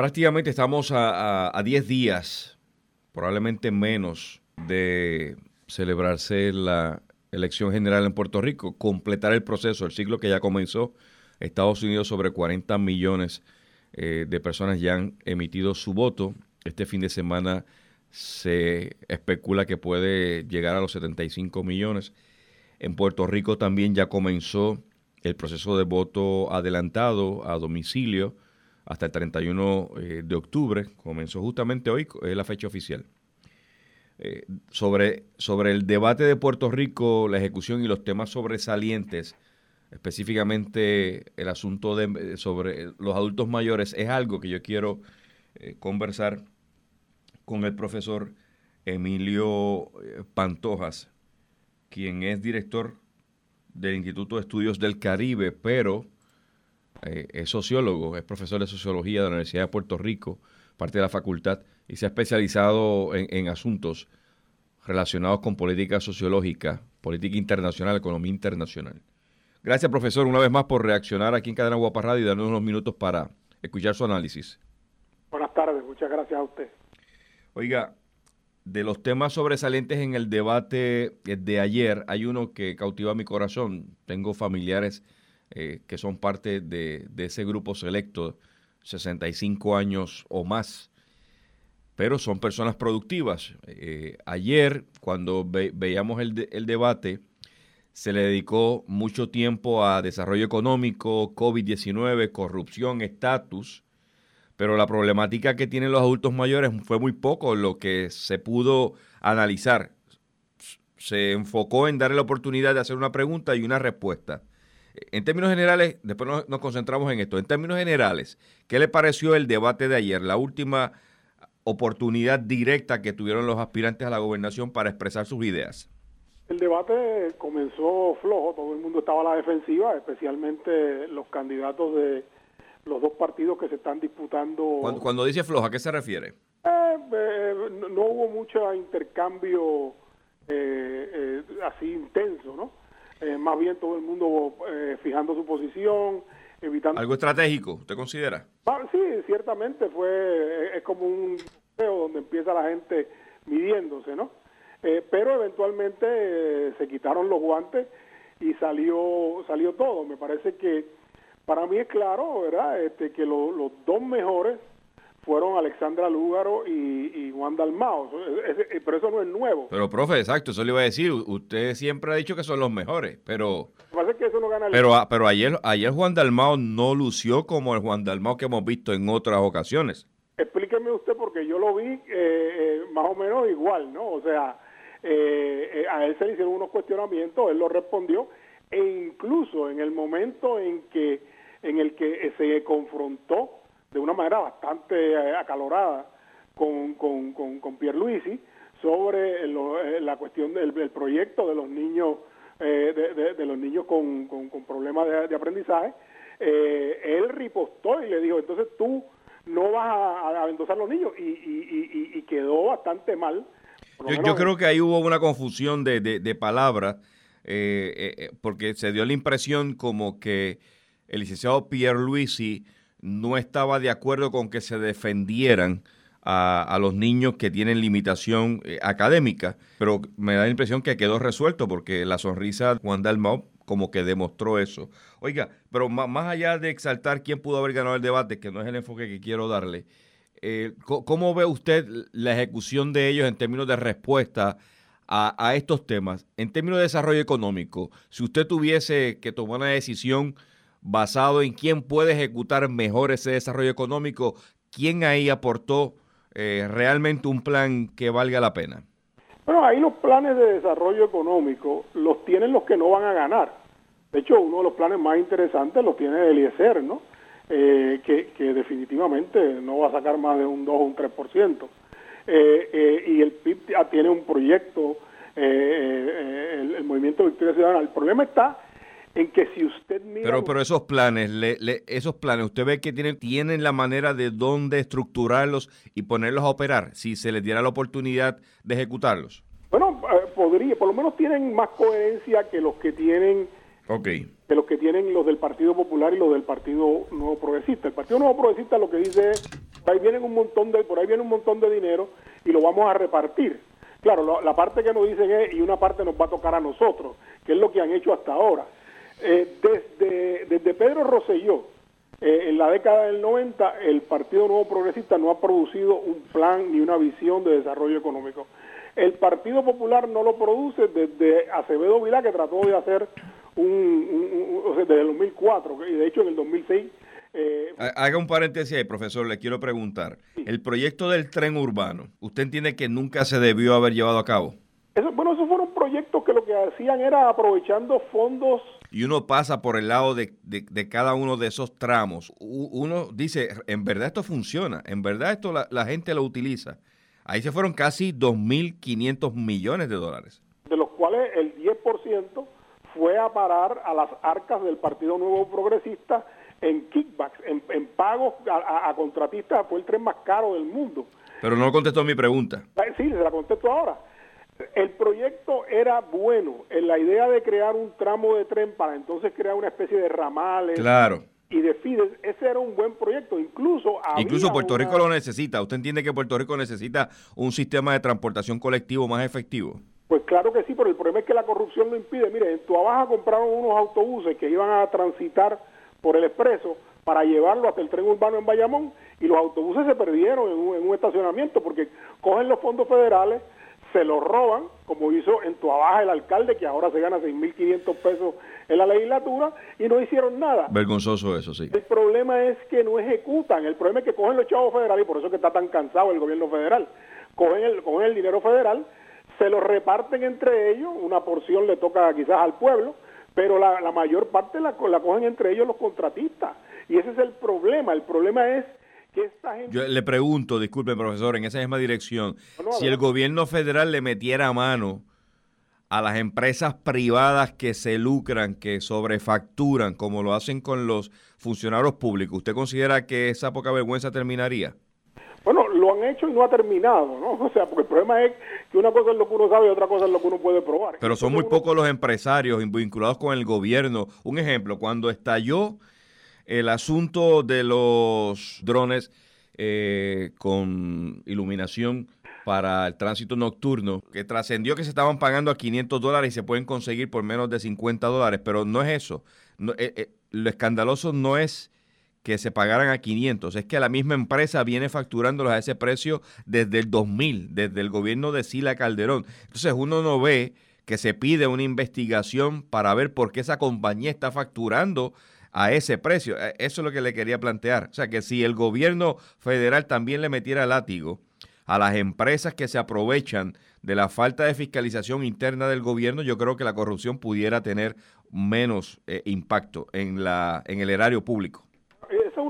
Prácticamente estamos a 10 días, probablemente menos, de celebrarse la elección general en Puerto Rico, completar el proceso, el ciclo que ya comenzó. Estados Unidos sobre 40 millones eh, de personas ya han emitido su voto. Este fin de semana se especula que puede llegar a los 75 millones. En Puerto Rico también ya comenzó el proceso de voto adelantado a domicilio hasta el 31 eh, de octubre. Comenzó justamente hoy, es la fecha oficial. Eh, sobre, sobre el debate de Puerto Rico, la ejecución y los temas sobresalientes, específicamente el asunto de, sobre los adultos mayores, es algo que yo quiero eh, conversar con el profesor Emilio eh, Pantojas, quien es director del Instituto de Estudios del Caribe, pero es sociólogo, es profesor de sociología de la Universidad de Puerto Rico, parte de la facultad y se ha especializado en, asuntos relacionados con política sociológica, política internacional, economía internacional. Gracias, profesor, una vez más por reaccionar aquí en Cadena Guapa Radio y darnos unos minutos para escuchar su análisis. Buenas tardes, muchas gracias a usted. Oiga, de los temas sobresalientes en el debate de ayer, hay uno que cautiva mi corazón. Tengo familiares eh, que son parte de, ese grupo selecto, 65 años o más, pero son personas productivas. Eh, ayer, cuando veíamos el debate, se le dedicó mucho tiempo a desarrollo económico, COVID-19, corrupción, estatus, pero la problemática que tienen los adultos mayores fue muy poco lo que se pudo analizar. Se enfocó en darle la oportunidad de hacer una pregunta y una respuesta. En términos generales, después nos, nos concentramos en esto. En términos generales, ¿qué le pareció el debate de ayer? La última oportunidad directa que tuvieron los aspirantes a la gobernación para expresar sus ideas? El debate comenzó flojo, todo el mundo estaba a la defensiva, especialmente los candidatos de los dos partidos que se están disputando. Cuando, dice flojo, ¿a qué se refiere? Eh, eh, no, hubo mucho intercambio eh, así intenso, ¿no? Más bien todo el mundo fijando su posición, ¿Algo estratégico, usted considera? Ah, sí, ciertamente fue, es como un feo donde empieza la gente midiéndose, ¿no? Eh, pero eventualmente eh, se quitaron los guantes y salió salió todo. Me parece que para mí es claro, ¿verdad? Este, que los dos mejores fueron Alexandra Lúgaro y, Juan Dalmao, pero eso no es nuevo. Pero, profe, exacto, eso le iba a decir, usted siempre ha dicho que son los mejores, pero... que eso no gana pero, pero ayer, ayer Juan Dalmao no lució como el Juan Dalmao que hemos visto en otras ocasiones. Explíqueme usted, porque yo lo vi eh, eh, más o menos igual, ¿no? O sea, eh, a él se le hicieron unos cuestionamientos, él lo respondió, e incluso en el momento en que en el que se confrontó de una manera bastante eh, acalorada con, con, con, con Pierluisi sobre eh, la cuestión del, proyecto de los niños eh, de, los niños con, con, problemas de, aprendizaje, él ripostó y le dijo, entonces tú no vas a, a endosar los niños y, y, y, quedó bastante mal. Yo, yo, creo que ahí hubo una confusión de, de, palabras porque se dio la impresión como que el licenciado Pierluisi no estaba de acuerdo con que se defendieran a, los niños que tienen limitación eh, académica, pero me da la impresión que quedó resuelto porque la sonrisa de Juan Dalmau como que demostró eso. Oiga, pero más, allá de exaltar quién pudo haber ganado el debate, que no es el enfoque que quiero darle, eh, ¿cómo ve usted la ejecución de ellos en términos de respuesta a, a, estos temas? En términos de desarrollo económico, si usted tuviese que tomar una decisión basado en quién puede ejecutar mejor ese desarrollo económico, quién ahí aportó eh, realmente un plan que valga la pena. Bueno, ahí los planes de desarrollo económico los tienen los que no van a ganar. De hecho, uno de los planes más interesantes los tiene Eliezer, ¿no? Eh, que, definitivamente no va a sacar más de un 2 o un 3%. Eh, eh, y el PIB tiene un proyecto, el, el, Movimiento Victoria Ciudadana. El problema está en que si usted mira... Pero, pero esos planes, esos planes, ¿usted ve que tienen, tienen la manera de dónde estructurarlos y ponerlos a operar si se les diera la oportunidad de ejecutarlos? Bueno, eh, podría, por lo menos tienen más coherencia que los que tienen... Okay. que los que tienen los del Partido Popular y los del Partido Nuevo Progresista. El Partido Nuevo Progresista lo que dice es Por ahí vienen un montón de, por ahí viene un montón de dinero y lo vamos a repartir. Claro, la parte que nos dicen es, y una parte nos va a tocar a nosotros, que es lo que han hecho hasta ahora. Eh, desde, desde Pedro Rosselló, eh, en la década del 90, el Partido Nuevo Progresista no ha producido un plan ni una visión de desarrollo económico. El Partido Popular no lo produce desde Acevedo Vilá, que trató de hacer un, o sea, desde el 2004, y de hecho en el 2006 eh, Haga un paréntesis ahí, profesor, le quiero preguntar. El proyecto del tren urbano, ¿usted entiende que nunca se debió haber llevado a cabo? Eso, bueno, esos fueron proyectos que lo que hacían era aprovechando fondos. Y uno pasa por el lado de, cada uno de esos tramos. Uno dice, en verdad esto funciona, en verdad esto la, gente lo utiliza. Ahí se fueron casi 2.500 millones de dólares. De los cuales el 10% fue a parar a las arcas del Partido Nuevo Progresista en kickbacks, en, pagos a, contratistas, fue el tren más caro del mundo. Pero no contestó mi pregunta. Sí, se la contesto ahora. El proyecto era bueno, en la idea de crear un tramo de tren para entonces crear una especie de ramales. Claro. Y de Fides, ese era un buen proyecto. Incluso Incluso Puerto Rico lo necesita. ¿Usted entiende que Puerto Rico necesita un sistema de transportación colectivo más efectivo? Pues claro que sí, pero el problema es que la corrupción lo impide. Mire, en Tuabaja compraron unos autobuses que iban a transitar por el expreso para llevarlo hasta el tren urbano en Bayamón y los autobuses se perdieron en un, estacionamiento porque cogen los fondos federales, se los roban, como hizo en Tuabaja el alcalde, que ahora se gana 6.500 pesos en la legislatura, y no hicieron nada. Vergonzoso eso, sí. El problema es que no ejecutan, el problema es que cogen los chavos federales, y por eso es que está tan cansado el gobierno federal, cogen el, cogen el dinero federal, se lo reparten entre ellos, una porción le toca quizás al pueblo, pero la, mayor parte la, la cogen entre ellos los contratistas. Y ese es el problema. El problema es que esta gente... Yo le pregunto, disculpe profesor, en esa misma dirección, si el gobierno federal le metiera mano a las empresas privadas que se lucran, que sobrefacturan, como lo hacen con los funcionarios públicos, ¿usted considera que esa poca vergüenza terminaría? Bueno, lo han hecho y no ha terminado, ¿no? O sea, porque el problema es que una cosa es lo que uno sabe y otra cosa es lo que uno puede probar. Pero son muy pocos los empresarios vinculados con el gobierno. Un ejemplo, cuando estalló el asunto de los drones eh, con iluminación para el tránsito nocturno, que trascendió que se estaban pagando a 500 dólares y se pueden conseguir por menos de 50 dólares, pero no es eso. Eh, eh, lo escandaloso no es que se pagaran a 500. Es que la misma empresa viene facturándolos a ese precio desde el 2000, desde el gobierno de Sila Calderón. Entonces uno no ve que se pide una investigación para ver por qué esa compañía está facturando a ese precio. Eh, eso es lo que le quería plantear. O sea, que si el gobierno federal también le metiera látigo a las empresas que se aprovechan de la falta de fiscalización interna del gobierno, yo creo que la corrupción pudiera tener menos eh, impacto en, la, en el erario público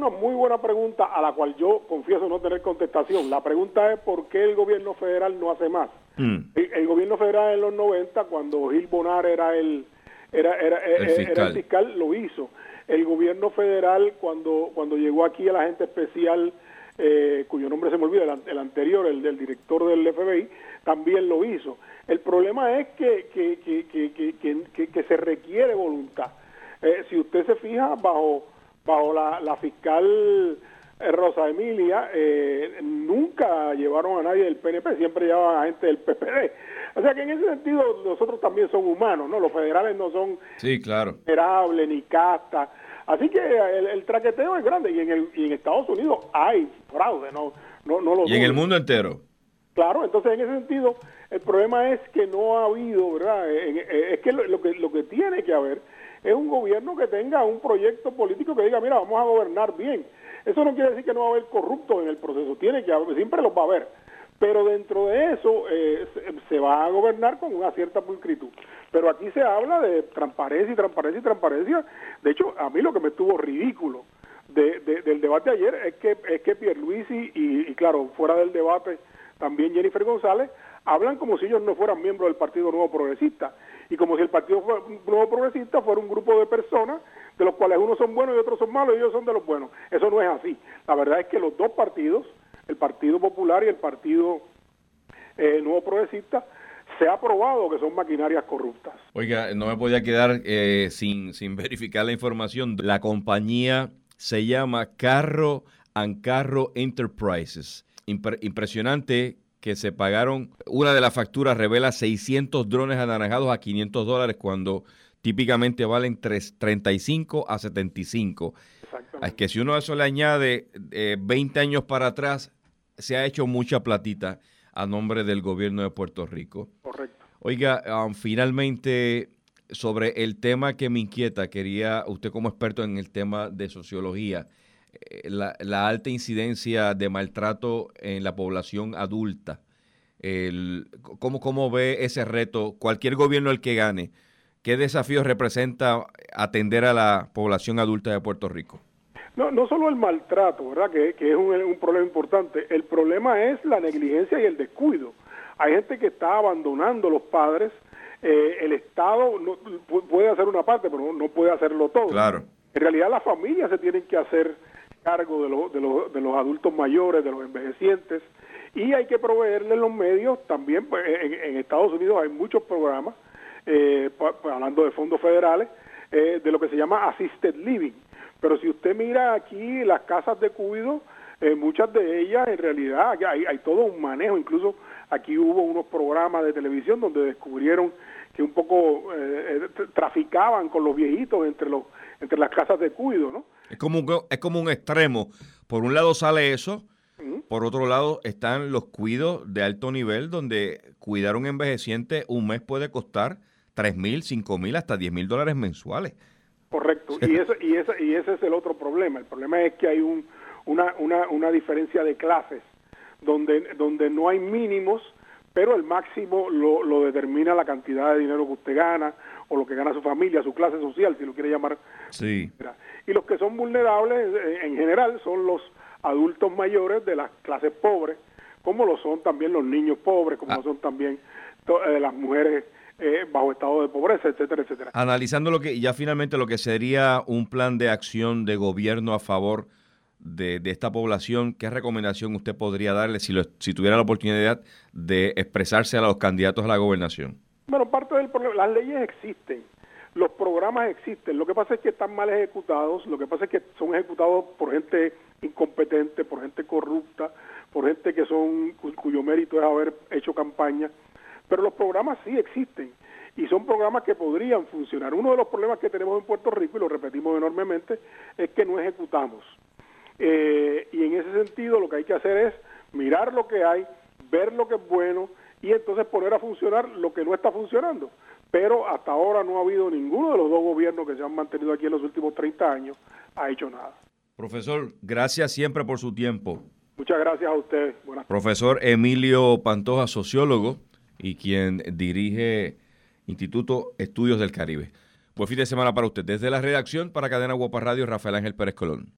una muy buena pregunta a la cual yo confieso no tener contestación. La pregunta es por qué el gobierno federal no hace más. Mm. El, gobierno federal en los 90, cuando Gil Bonar era el, era, era, el, fiscal. lo hizo. El gobierno federal, cuando, cuando llegó aquí el agente especial, eh, cuyo nombre se me olvida, el, anterior, el del director del FBI, también lo hizo. El problema es que, que, que, que se requiere voluntad. Eh, si usted se fija, bajo bajo la, fiscal Rosa Emilia, eh, nunca llevaron a nadie del PNP, siempre llevaban a gente del PPD. O sea que en ese sentido nosotros también somos humanos, ¿no? Los federales no son sí, claro. ni casta. Así que el, traqueteo es grande y en, el, y en Estados Unidos hay fraude, ¿no? no, no lo y en el mundo entero. Claro, entonces en ese sentido el problema es que no ha habido, ¿verdad? Es que lo, que lo que tiene que haber es un gobierno que tenga un proyecto político que diga, mira, vamos a gobernar bien. Eso no quiere decir que no va a haber corruptos en el proceso, tiene que haber, siempre los va a haber. Pero dentro de eso eh, se, va a gobernar con una cierta pulcritud. Pero aquí se habla de transparencia y transparencia y transparencia. De hecho, a mí lo que me estuvo ridículo del debate ayer es que, es que Pierluisi y, y claro, fuera del debate también Jennifer González, hablan como si ellos no fueran miembros del Partido Nuevo Progresista y como si el Partido Nuevo Progresista fuera un grupo de personas de los cuales unos son buenos y otros son malos y ellos son de los buenos. Eso no es así. La verdad es que los dos partidos, el Partido Popular y el Partido eh, Nuevo Progresista, se ha probado que son maquinarias corruptas. Oiga, no me podía quedar eh, sin, sin verificar la información. La compañía se llama Carro Ancarro Enterprises. impresionante que se pagaron, una de las facturas revela 600 drones anaranjados a 500 dólares cuando típicamente valen 35 a 75. Es que si uno a eso le añade 20 eh, años para atrás, se ha hecho mucha platita a nombre del gobierno de Puerto Rico. Correcto. Oiga, um, finalmente, sobre el tema que me inquieta, quería, usted como experto en el tema de sociología, eh, la, alta incidencia de maltrato en la población adulta. El, ¿cómo, ¿Cómo ve ese reto cualquier gobierno el que gane? ¿Qué desafíos representa atender a la población adulta de Puerto Rico? No, no solo el maltrato, ¿verdad? Que, es un, problema importante. El problema es la negligencia y el descuido. Hay gente que está abandonando a los padres. Eh, el Estado no, puede hacer una parte, pero no puede hacerlo todo. Claro. En realidad las familias se tienen que hacer cargo de, de, los adultos mayores, de los envejecientes, y hay que proveerles los medios también. Pues, en, Estados Unidos hay muchos programas, eh, hablando de fondos federales, eh, de lo que se llama assisted living. Pero si usted mira aquí las casas de cuido, eh, muchas de ellas en realidad hay, hay todo un manejo, incluso aquí hubo unos programas de televisión donde descubrieron que un poco traficaban con los viejitos entre los entre las casas de cuido, ¿no? Es como un, es como un extremo. Por un lado sale eso, por otro lado están los cuidos de alto nivel donde cuidar a un envejeciente un mes puede costar tres mil, cinco mil, hasta diez mil dólares mensuales. Correcto. y, eso, y, ese, y ese es el otro problema. El problema es que hay un, una, una, una diferencia de clases donde, donde no hay mínimos, pero el máximo lo, lo determina la cantidad de dinero que usted gana o lo que gana su familia, su clase social, si lo quiere llamar. Sí. Y los que son vulnerables eh, en general son los adultos mayores de las clases pobres, como lo son también los niños pobres, como lo ah. son también eh, las mujeres eh, bajo estado de pobreza, etcétera, etcétera. Analizando lo que ya finalmente lo que sería un plan de acción de gobierno a favor de, esta población, ¿qué recomendación usted podría darle si, si tuviera la oportunidad de expresarse a los candidatos a la gobernación? Bueno, parte del problema, las leyes existen, los programas existen, lo que pasa es que están mal ejecutados, lo que pasa es que son ejecutados por gente incompetente, por gente corrupta, por gente que son cuyo mérito es haber hecho campaña, pero los programas sí existen y son programas que podrían funcionar. Uno de los problemas que tenemos en Puerto Rico, y lo repetimos enormemente, es que no ejecutamos. Eh, y en ese sentido lo que hay que hacer es mirar lo que hay, ver lo que es bueno, y entonces poner a funcionar lo que no está funcionando. Pero hasta ahora no ha habido ninguno de los dos gobiernos que se han mantenido aquí en los últimos 30 años ha hecho nada. Profesor, gracias siempre por su tiempo. Muchas gracias a usted. Profesor Emilio Pantoja, sociólogo y quien dirige Instituto Estudios del Caribe. Buen fin de semana para usted. Desde la redacción para Cadena Guapa Radio, Rafael Ángel Pérez Colón.